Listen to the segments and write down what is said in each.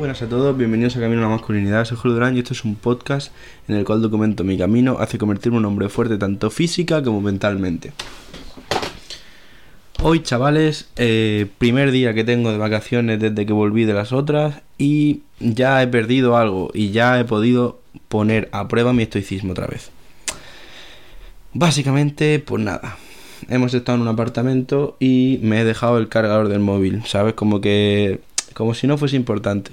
Buenas a todos, bienvenidos a Camino a la Masculinidad. Soy Julio Durán y esto es un podcast en el cual documento mi camino hacia convertirme en un hombre fuerte tanto física como mentalmente. Hoy, chavales, eh, primer día que tengo de vacaciones desde que volví de las otras y ya he perdido algo y ya he podido poner a prueba mi estoicismo otra vez. Básicamente, pues nada. Hemos estado en un apartamento y me he dejado el cargador del móvil, ¿sabes? Como que como si no fuese importante.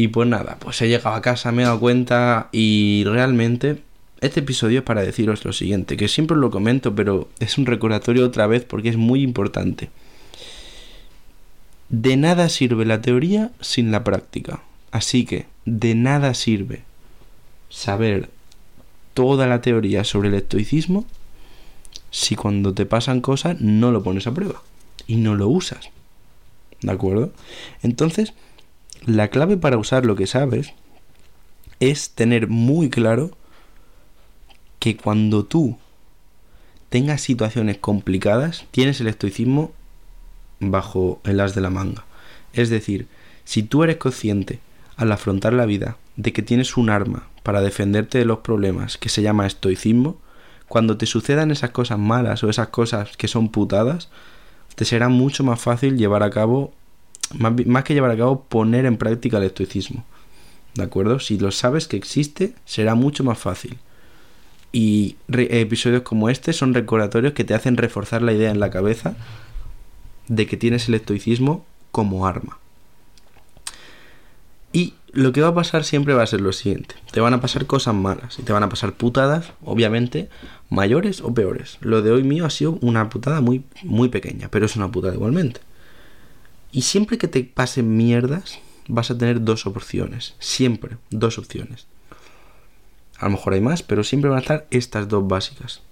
Y pues nada, pues he llegado a casa, me he dado cuenta y realmente este episodio es para deciros lo siguiente, que siempre lo comento, pero es un recordatorio otra vez porque es muy importante. De nada sirve la teoría sin la práctica. Así que de nada sirve saber toda la teoría sobre el estoicismo si cuando te pasan cosas no lo pones a prueba y no lo usas. ¿De acuerdo? Entonces, la clave para usar lo que sabes es tener muy claro que cuando tú tengas situaciones complicadas, tienes el estoicismo bajo el as de la manga. Es decir, si tú eres consciente al afrontar la vida de que tienes un arma para defenderte de los problemas que se llama estoicismo, cuando te sucedan esas cosas malas o esas cosas que son putadas, te será mucho más fácil llevar a cabo, más, que llevar a cabo, poner en práctica el estoicismo. ¿De acuerdo? Si lo sabes que existe, será mucho más fácil. Y episodios como este son recordatorios que te hacen reforzar la idea en la cabeza de que tienes el estoicismo como arma. Y lo que va a pasar siempre va a ser lo siguiente. Te van a pasar cosas malas y te van a pasar putadas, obviamente, mayores o peores. Lo de hoy mío ha sido una putada muy, muy pequeña, pero es una putada igualmente. Y siempre que te pasen mierdas, vas a tener dos opciones. Siempre, dos opciones. A lo mejor hay más, pero siempre van a estar estas dos básicas.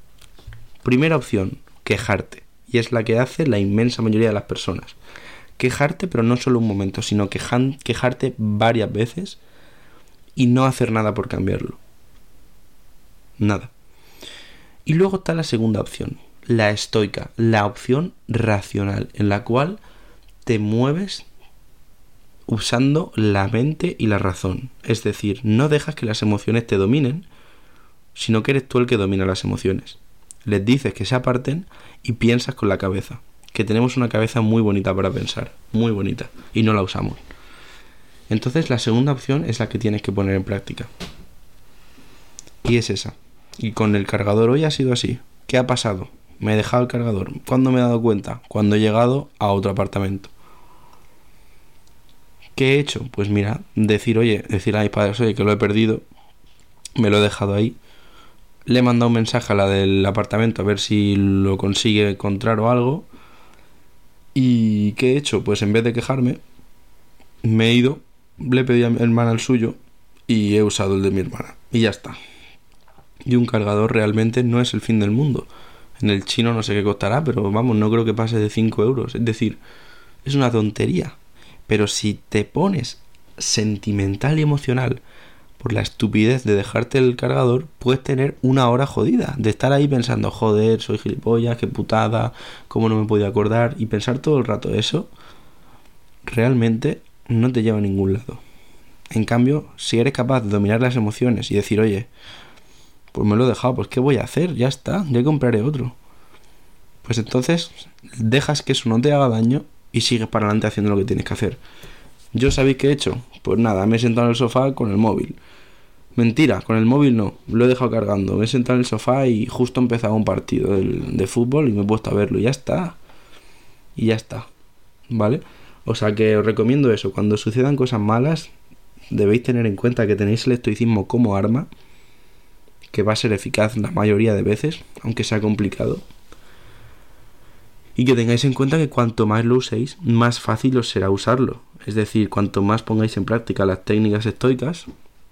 Primera opción, quejarte. Y es la que hace la inmensa mayoría de las personas quejarte, pero no solo un momento, sino quejarte varias veces y no hacer nada por cambiarlo. Nada. Y luego está la segunda opción, la estoica, la opción racional, en la cual te mueves usando la mente y la razón. Es decir, no dejas que las emociones te dominen, sino que eres tú el que domina las emociones. Les dices que se aparten y piensas con la cabeza que tenemos una cabeza muy bonita para pensar, muy bonita, y no la usamos. Entonces la segunda opción es la que tienes que poner en práctica. Y es esa. Y con el cargador hoy ha sido así. ¿Qué ha pasado? Me he dejado el cargador. ¿Cuándo me he dado cuenta? Cuando he llegado a otro apartamento. ¿Qué he hecho? Pues mira, decir, oye, decir a mis padres, oye, que lo he perdido, me lo he dejado ahí. Le he mandado un mensaje a la del apartamento a ver si lo consigue encontrar o algo. ¿Y qué he hecho? Pues en vez de quejarme, me he ido, le pedí a mi hermana el suyo y he usado el de mi hermana. Y ya está. Y un cargador realmente no es el fin del mundo. En el chino no sé qué costará, pero vamos, no creo que pase de 5 euros. Es decir, es una tontería. Pero si te pones sentimental y emocional por la estupidez de dejarte el cargador, puedes tener una hora jodida. De estar ahí pensando, joder, soy gilipollas, qué putada, cómo no me podía acordar. Y pensar todo el rato eso, realmente no te lleva a ningún lado. En cambio, si eres capaz de dominar las emociones y decir, oye, pues me lo he dejado, pues ¿qué voy a hacer? Ya está, ya compraré otro. Pues entonces dejas que eso no te haga daño y sigues para adelante haciendo lo que tienes que hacer. ¿Yo sabéis qué he hecho? Pues nada, me he sentado en el sofá con el móvil. Mentira, con el móvil no, lo he dejado cargando. Me he sentado en el sofá y justo empezaba un partido de, fútbol y me he puesto a verlo y ya está. Y ya está. ¿Vale? O sea que os recomiendo eso. Cuando sucedan cosas malas, debéis tener en cuenta que tenéis el estoicismo como arma, que va a ser eficaz la mayoría de veces, aunque sea complicado. Y que tengáis en cuenta que cuanto más lo uséis, más fácil os será usarlo. Es decir, cuanto más pongáis en práctica las técnicas estoicas,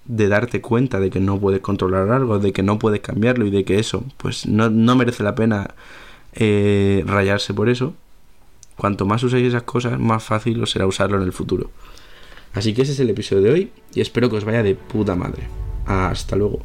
de darte cuenta de que no puedes controlar algo, de que no puedes cambiarlo y de que eso, pues no, merece la pena eh, rayarse por eso. Cuanto más uséis esas cosas, más fácil os será usarlo en el futuro. Así que ese es el episodio de hoy y espero que os vaya de puta madre. Hasta luego.